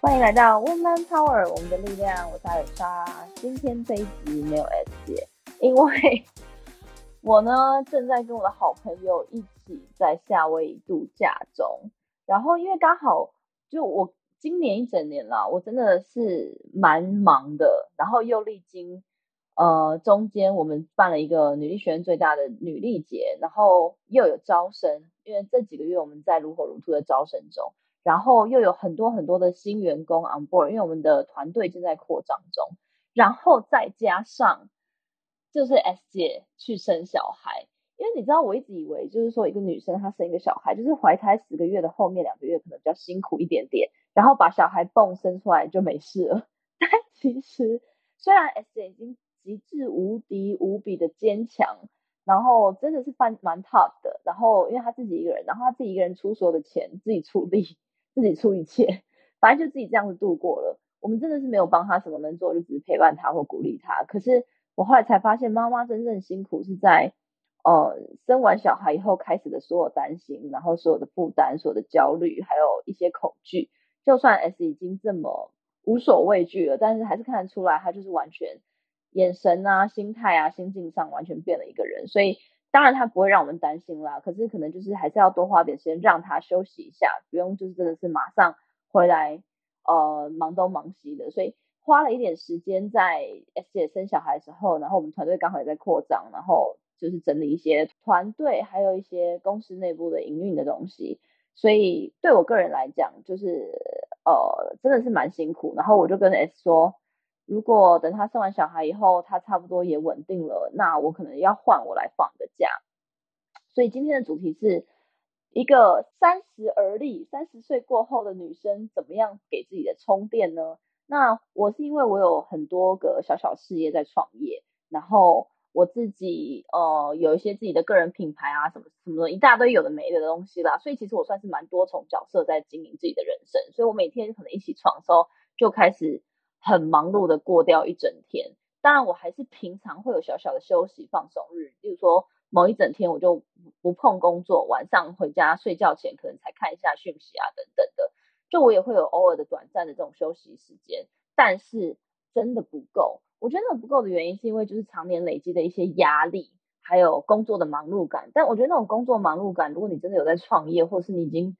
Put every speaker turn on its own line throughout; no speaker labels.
欢迎来到 Woman Power，我们的力量。我是艾尔莎。今天这一集没有 S 姐，因为我呢正在跟我的好朋友一起在夏威夷度假中。然后因为刚好就我今年一整年啦，我真的是蛮忙的。然后又历经呃中间我们办了一个女力学院最大的女力节，然后又有招生，因为这几个月我们在如火如荼的招生中。然后又有很多很多的新员工 on board，因为我们的团队正在扩张中。然后再加上就是 S 姐去生小孩，因为你知道我一直以为就是说一个女生她生一个小孩，就是怀胎十个月的后面两个月可能比较辛苦一点点，然后把小孩蹦生出来就没事了。但其实虽然 S 姐已经极致无敌无比的坚强，然后真的是蛮蛮 tough 的，然后因为他自己一个人，然后他自己一个人出所有的钱，自己出力。自己出一切，反正就自己这样子度过了。我们真的是没有帮他什么能做，就只是陪伴他或鼓励他。可是我后来才发现，妈妈真正辛苦是在呃生完小孩以后开始的所有担心，然后所有的负担、所有的焦虑，还有一些恐惧。就算 S 已经这么无所畏惧了，但是还是看得出来，他就是完全眼神啊、心态啊、心境上完全变了一个人。所以。当然他不会让我们担心啦，可是可能就是还是要多花点时间让他休息一下，不用就是真的是马上回来呃忙东忙西的，所以花了一点时间在 S 姐生小孩的时候，然后我们团队刚好也在扩张，然后就是整理一些团队还有一些公司内部的营运的东西，所以对我个人来讲就是呃真的是蛮辛苦，然后我就跟 S 说。如果等他生完小孩以后，他差不多也稳定了，那我可能要换我来放个假。所以今天的主题是一个三十而立、三十岁过后的女生怎么样给自己的充电呢？那我是因为我有很多个小小事业在创业，然后我自己呃有一些自己的个人品牌啊，什么什么一大堆有的没的东西啦，所以其实我算是蛮多重角色在经营自己的人生。所以我每天可能一起床的时候就开始。很忙碌的过掉一整天，当然我还是平常会有小小的休息放松日，例如说某一整天我就不碰工作，晚上回家睡觉前可能才看一下讯息啊等等的，就我也会有偶尔的短暂的这种休息时间，但是真的不够。我觉得那不够的原因是因为就是常年累积的一些压力，还有工作的忙碌感。但我觉得那种工作忙碌感，如果你真的有在创业，或是你已经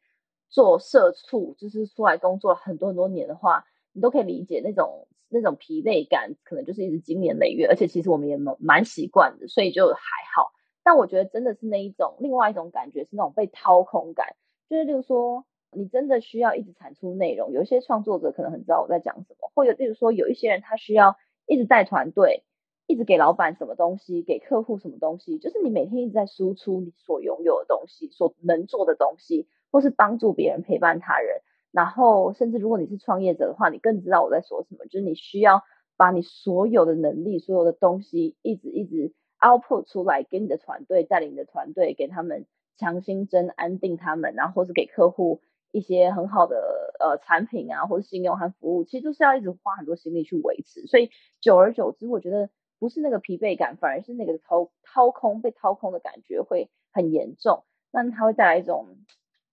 做社畜，就是出来工作了很多很多年的话。你都可以理解那种那种疲累感，可能就是一直经年累月，而且其实我们也蛮蛮习惯的，所以就还好。但我觉得真的是那一种另外一种感觉是那种被掏空感，就是例如说你真的需要一直产出内容，有一些创作者可能很知道我在讲什么，或者例如说有一些人他需要一直带团队，一直给老板什么东西，给客户什么东西，就是你每天一直在输出你所拥有的东西，所能做的东西，或是帮助别人陪伴他人。然后，甚至如果你是创业者的话，你更知道我在说什么。就是你需要把你所有的能力、所有的东西，一直一直 output 出来，给你的团队带领你的团队，给他们强心针，安定他们，然后或是给客户一些很好的呃产品啊，或者信用和服务，其实都是要一直花很多心力去维持。所以久而久之，我觉得不是那个疲惫感，反而是那个掏掏空、被掏空的感觉会很严重。那它会带来一种。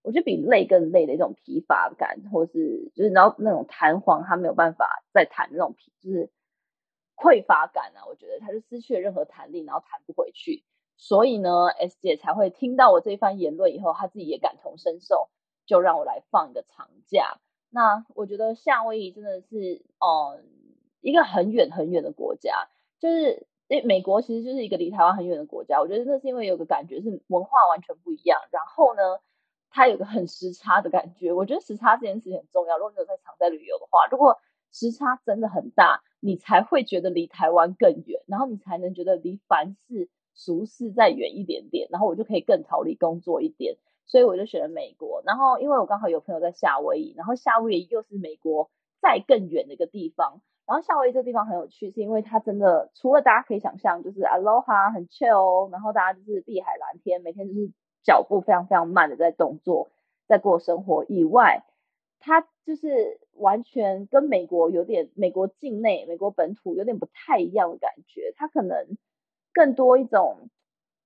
我觉得比累更累的一种疲乏感，或是就是然后那种弹簧，它没有办法再弹那种疲，就是匮乏感啊。我觉得它是失去了任何弹力，然后弹不回去。所以呢，S 姐才会听到我这一番言论以后，她自己也感同身受，就让我来放一个长假。那我觉得夏威夷真的是，嗯，一个很远很远的国家，就是因为，美国其实就是一个离台湾很远的国家。我觉得那是因为有个感觉是文化完全不一样，然后呢。它有个很时差的感觉，我觉得时差这件事情很重要。如果你有在常在旅游的话，如果时差真的很大，你才会觉得离台湾更远，然后你才能觉得离凡事俗事再远一点点，然后我就可以更逃离工作一点。所以我就选了美国。然后因为我刚好有朋友在夏威夷，然后夏威夷又是美国再更远的一个地方。然后夏威夷这个地方很有趣，是因为它真的除了大家可以想象就是 Aloha 很 chill，然后大家就是碧海蓝天，每天就是。脚步非常非常慢的在动作，在过生活以外，它就是完全跟美国有点美国境内、美国本土有点不太一样的感觉。它可能更多一种，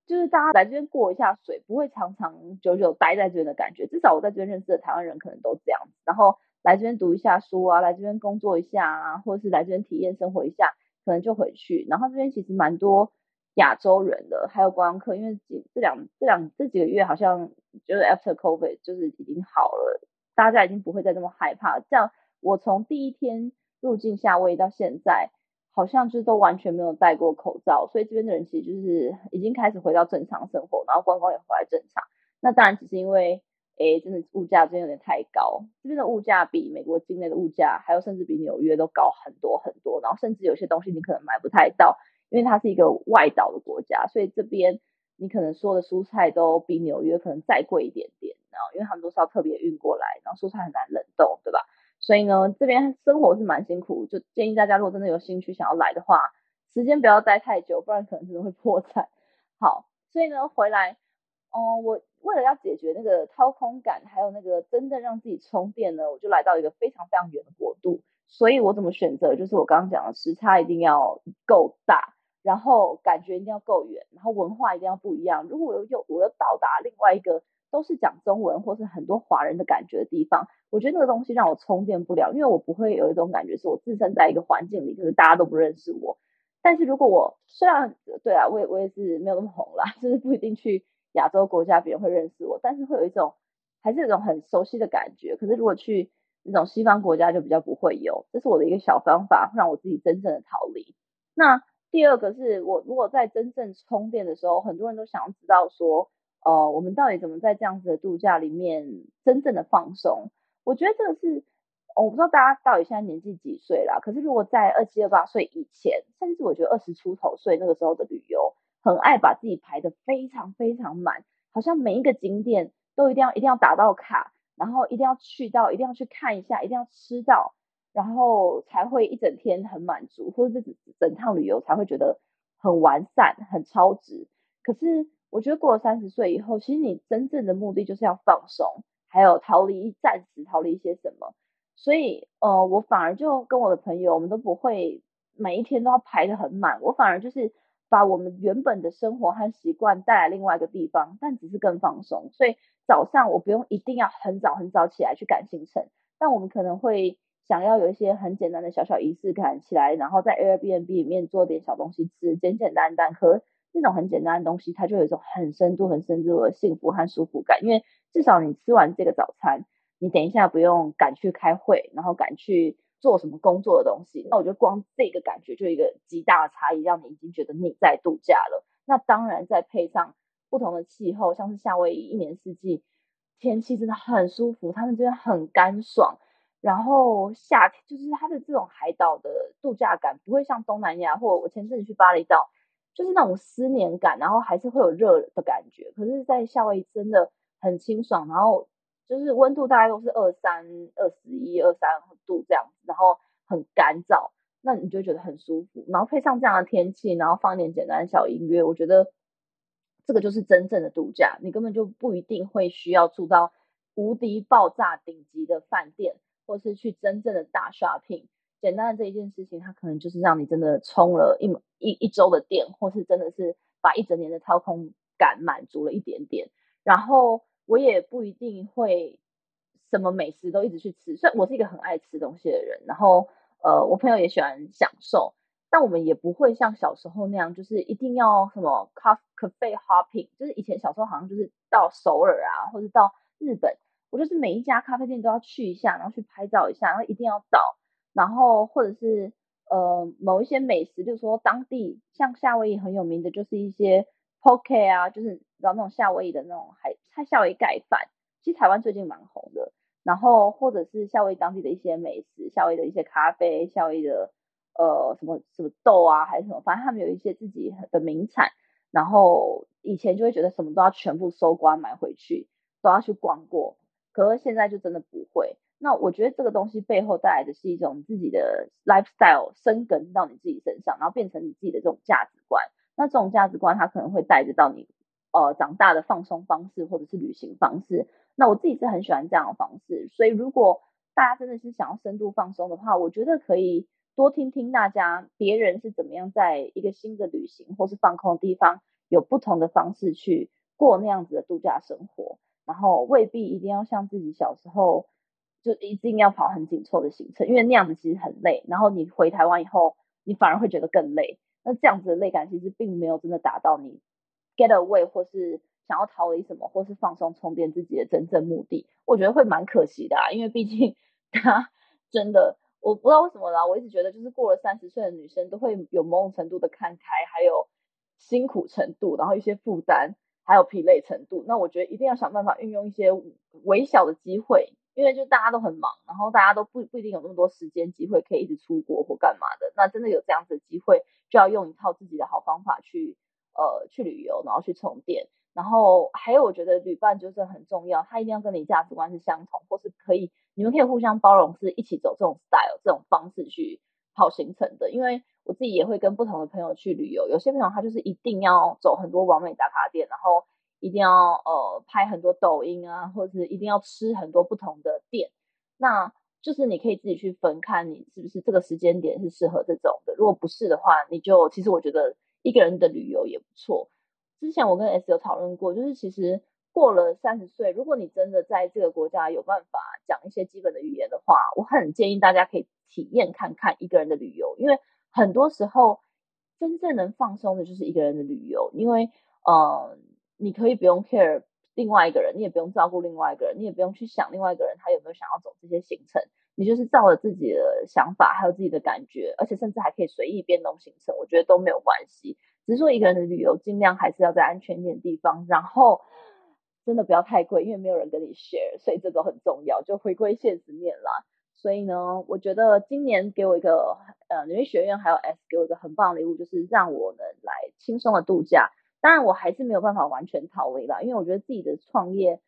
就是大家来这边过一下水，不会长长久久待在这边的感觉。至少我在这边认识的台湾人可能都这样子。然后来这边读一下书啊，来这边工作一下啊，或者是来这边体验生活一下，可能就回去。然后这边其实蛮多亚洲人的，还有观光客，因为这这两这两这几个月好像就是 after COVID 就是已经好了，大家已经不会再这么害怕。这样我从第一天入境夏威夷到现在。好像就是都完全没有戴过口罩，所以这边的人其实就是已经开始回到正常生活，然后观光也回来正常。那当然只是因为，哎，真的物价真的有点太高，这边的物价比美国境内的物价，还有甚至比纽约都高很多很多。然后甚至有些东西你可能买不太到，因为它是一个外岛的国家，所以这边你可能说的蔬菜都比纽约可能再贵一点点。然后因为他们都是要特别运过来，然后蔬菜很难冷冻，对吧？所以呢，这边生活是蛮辛苦，就建议大家如果真的有兴趣想要来的话，时间不要待太久，不然可能真的会破产。好，所以呢，回来，嗯，我为了要解决那个掏空感，还有那个真的让自己充电呢，我就来到一个非常非常远的国度。所以我怎么选择？就是我刚刚讲的时差一定要够大，然后感觉一定要够远，然后文化一定要不一样。如果我又我又到达另外一个。都是讲中文或是很多华人的感觉的地方，我觉得那个东西让我充电不了，因为我不会有一种感觉是我自身在一个环境里，可是大家都不认识我。但是如果我虽然对啊，我也我也是没有那么红啦，就是不一定去亚洲国家别人会认识我，但是会有一种还是有一种很熟悉的感觉。可是如果去那种西方国家就比较不会有，这是我的一个小方法，让我自己真正的逃离。那第二个是我如果在真正充电的时候，很多人都想要知道说。呃，我们到底怎么在这样子的度假里面真正的放松？我觉得这个是，我不知道大家到底现在年纪几岁啦。可是如果在二七二八岁以前，甚至我觉得二十出头岁那个时候的旅游，很爱把自己排的非常非常满，好像每一个景点都一定要一定要打到卡，然后一定要去到，一定要去看一下，一定要吃到，然后才会一整天很满足，或者这整趟旅游才会觉得很完善、很超值。可是。我觉得过了三十岁以后，其实你真正的目的就是要放松，还有逃离暂时逃离一些什么。所以，呃，我反而就跟我的朋友，我们都不会每一天都要排的很满。我反而就是把我们原本的生活和习惯带来另外一个地方，但只是更放松。所以早上我不用一定要很早很早起来去赶行程，但我们可能会想要有一些很简单的小小仪式感起来，然后在 Airbnb 里面做点小东西吃，简简单单喝。这种很简单的东西，它就有一种很深度、很深度的幸福和舒服感。因为至少你吃完这个早餐，你等一下不用赶去开会，然后赶去做什么工作的东西。那我觉得光这个感觉就一个极大的差异，让你已经觉得你在度假了。那当然再配上不同的气候，像是夏威夷一年四季天气真的很舒服，他们这边很干爽。然后夏天就是它的这种海岛的度假感，不会像东南亚或我前阵子去巴厘岛。就是那种思念感，然后还是会有热的感觉。可是，在夏威夷真的很清爽，然后就是温度大概都是二三、二十一、二三度这样子，然后很干燥，那你就觉得很舒服。然后配上这样的天气，然后放一点简单的小音乐，我觉得这个就是真正的度假。你根本就不一定会需要住到无敌爆炸顶级的饭店，或是去真正的大 shopping。简单的这一件事情，它可能就是让你真的充了一一一周的电，或是真的是把一整年的掏空感满足了一点点。然后我也不一定会什么美食都一直去吃，虽然我是一个很爱吃东西的人，然后呃，我朋友也喜欢享受，但我们也不会像小时候那样，就是一定要什么咖咖啡 hopping，就是以前小时候好像就是到首尔啊，或者到日本，我就是每一家咖啡店都要去一下，然后去拍照一下，然后一定要到。然后或者是呃某一些美食，就是说当地像夏威夷很有名的，就是一些 poke 啊，就是然后那种夏威夷的那种海菜夏威夷盖饭，其实台湾最近蛮红的。然后或者是夏威夷当地的一些美食，夏威夷的一些咖啡，夏威夷的呃什么什么豆啊，还是什么，反正他们有一些自己的名产。然后以前就会觉得什么都要全部收刮买回去，都要去逛过，可是现在就真的不会。那我觉得这个东西背后带来的是一种自己的 lifestyle 生根到你自己身上，然后变成你自己的这种价值观。那这种价值观它可能会带着到你呃长大的放松方式或者是旅行方式。那我自己是很喜欢这样的方式，所以如果大家真的是想要深度放松的话，我觉得可以多听听大家别人是怎么样在一个新的旅行或是放空的地方，有不同的方式去过那样子的度假生活，然后未必一定要像自己小时候就一定要跑很紧凑的行程，因为那样子其实很累。然后你回台湾以后，你反而会觉得更累。那这样子的累感其实并没有真的达到你 get away 或是想要逃离什么，或是放松充电自己的真正目的。我觉得会蛮可惜的啊，因为毕竟 他真的。我不知道为什么啦，我一直觉得就是过了三十岁的女生都会有某种程度的看开，还有辛苦程度，然后一些负担，还有疲累程度。那我觉得一定要想办法运用一些微小的机会，因为就大家都很忙，然后大家都不不一定有那么多时间机会可以一直出国或干嘛的。那真的有这样子的机会，就要用一套自己的好方法去呃去旅游，然后去充电。然后还有，我觉得旅伴就是很重要，他一定要跟你价值观是相同，或是可以，你们可以互相包容，是一起走这种 style 这种方式去跑行程的。因为我自己也会跟不同的朋友去旅游，有些朋友他就是一定要走很多完美打卡店，然后一定要呃拍很多抖音啊，或者是一定要吃很多不同的店。那就是你可以自己去分看，你是不是这个时间点是适合这种的。如果不是的话，你就其实我觉得一个人的旅游也不错。之前我跟 S 有讨论过，就是其实过了三十岁，如果你真的在这个国家有办法讲一些基本的语言的话，我很建议大家可以体验看看一个人的旅游，因为很多时候真正能放松的就是一个人的旅游，因为呃，你可以不用 care 另外一个人，你也不用照顾另外一个人，你也不用去想另外一个人他有没有想要走这些行程，你就是照着自己的想法还有自己的感觉，而且甚至还可以随意变动行程，我觉得都没有关系。只是说一个人的旅游，尽量还是要在安全一点的地方，然后真的不要太贵，因为没有人跟你 share，所以这个很重要。就回归现实面啦。所以呢，我觉得今年给我一个呃，纽约学院还有 S 给我一个很棒的礼物，就是让我能来轻松的度假。当然，我还是没有办法完全逃离啦，因为我觉得自己的创业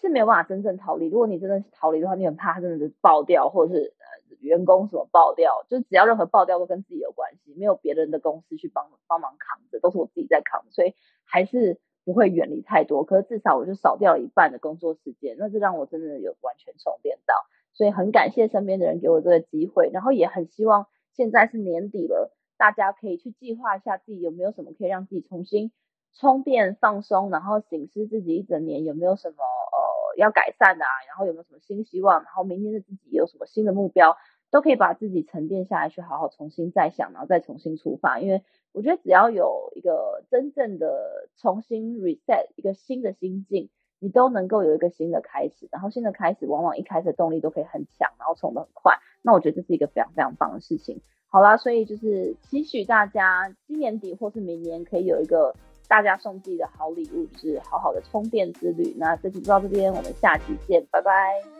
是没有办法真正逃离。如果你真的是逃离的话，你很怕真的是爆掉，或者是呃。员工什么爆掉，就只要任何爆掉都跟自己有关系，没有别人的公司去帮帮忙扛着，都是我自己在扛，所以还是不会远离太多。可是至少我就少掉了一半的工作时间，那就让我真的有完全充电到。所以很感谢身边的人给我这个机会，然后也很希望现在是年底了，大家可以去计划一下自己有没有什么可以让自己重新充电放松，然后醒思自己一整年有没有什么呃要改善的，啊，然后有没有什么新希望，然后明天的自己有什么新的目标。都可以把自己沉淀下来，去好好重新再想，然后再重新出发。因为我觉得只要有一个真正的重新 reset，一个新的心境，你都能够有一个新的开始。然后新的开始，往往一开始动力都可以很强，然后冲得很快。那我觉得这是一个非常非常棒的事情。好啦，所以就是期许大家今年底或是明年可以有一个大家送自己的好礼物，就是好好的充电之旅。那这期就到这边，我们下期见，拜拜。